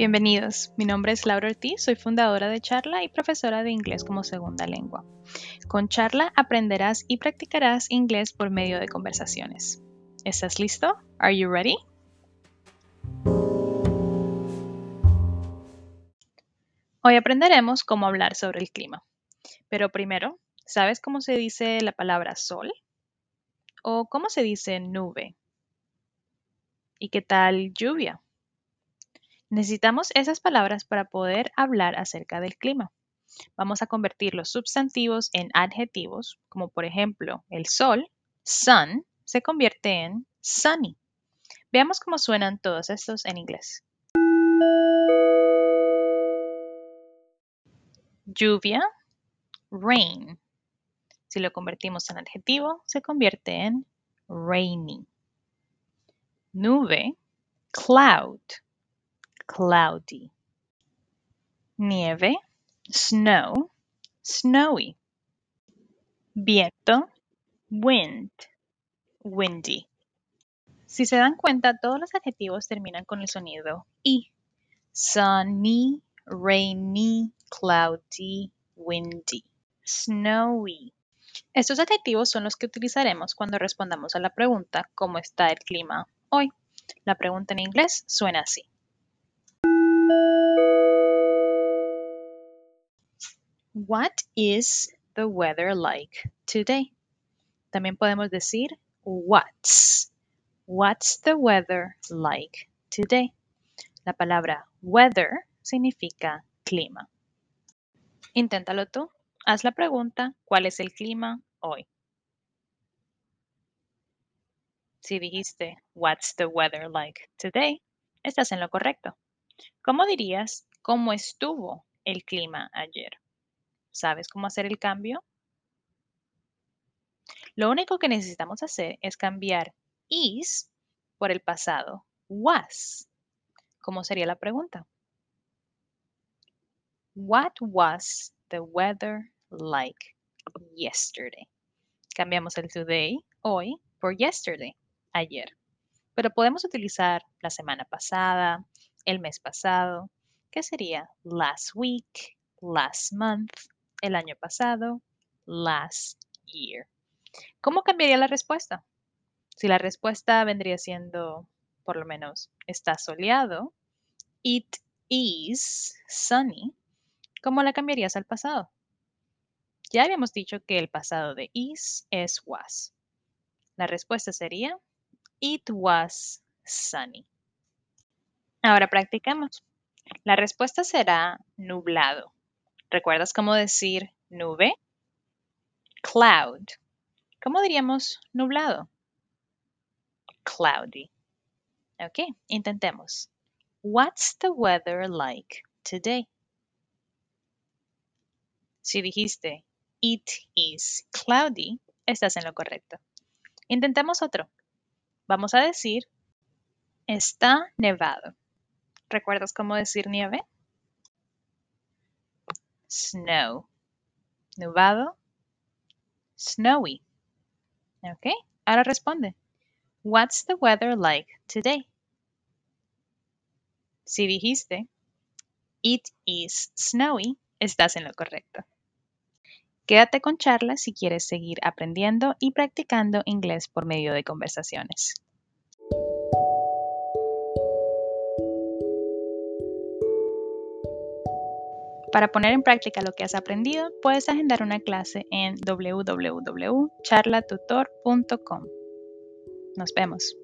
Bienvenidos, mi nombre es Laura Ortiz, soy fundadora de Charla y profesora de inglés como segunda lengua. Con Charla aprenderás y practicarás inglés por medio de conversaciones. ¿Estás listo? Are you ready? Hoy aprenderemos cómo hablar sobre el clima. Pero primero, ¿sabes cómo se dice la palabra sol? ¿O cómo se dice nube? ¿Y qué tal lluvia? Necesitamos esas palabras para poder hablar acerca del clima. Vamos a convertir los sustantivos en adjetivos, como por ejemplo el sol, sun, se convierte en sunny. Veamos cómo suenan todos estos en inglés. Lluvia, rain. Si lo convertimos en adjetivo, se convierte en rainy. Nube, cloud cloudy. Nieve, snow, snowy. Viento, wind, windy. Si se dan cuenta, todos los adjetivos terminan con el sonido i. Sunny, rainy, cloudy, windy, snowy. Estos adjetivos son los que utilizaremos cuando respondamos a la pregunta ¿cómo está el clima hoy? La pregunta en inglés suena así. What is the weather like today? También podemos decir what's. What's the weather like today? La palabra weather significa clima. Inténtalo tú. Haz la pregunta, ¿cuál es el clima hoy? Si dijiste, What's the weather like today? Estás en lo correcto. ¿Cómo dirías, cómo estuvo el clima ayer? ¿Sabes cómo hacer el cambio? Lo único que necesitamos hacer es cambiar is por el pasado was. ¿Cómo sería la pregunta? What was the weather like yesterday? Cambiamos el today, hoy, por yesterday, ayer. Pero podemos utilizar la semana pasada, el mes pasado, que sería last week, last month, el año pasado, last year. ¿Cómo cambiaría la respuesta? Si la respuesta vendría siendo, por lo menos, está soleado, it is sunny, ¿cómo la cambiarías al pasado? Ya habíamos dicho que el pasado de is es was. La respuesta sería, it was sunny. Ahora practicamos. La respuesta será nublado. ¿Recuerdas cómo decir nube? Cloud. ¿Cómo diríamos nublado? Cloudy. Ok, intentemos. What's the weather like today? Si dijiste it is cloudy, estás en lo correcto. Intentemos otro. Vamos a decir está nevado. ¿Recuerdas cómo decir nieve? Snow. Nubado, snowy. Ok, ahora responde. What's the weather like today? Si dijiste, it is snowy, estás en lo correcto. Quédate con charla si quieres seguir aprendiendo y practicando inglés por medio de conversaciones. Para poner en práctica lo que has aprendido, puedes agendar una clase en www.charlatutor.com. Nos vemos.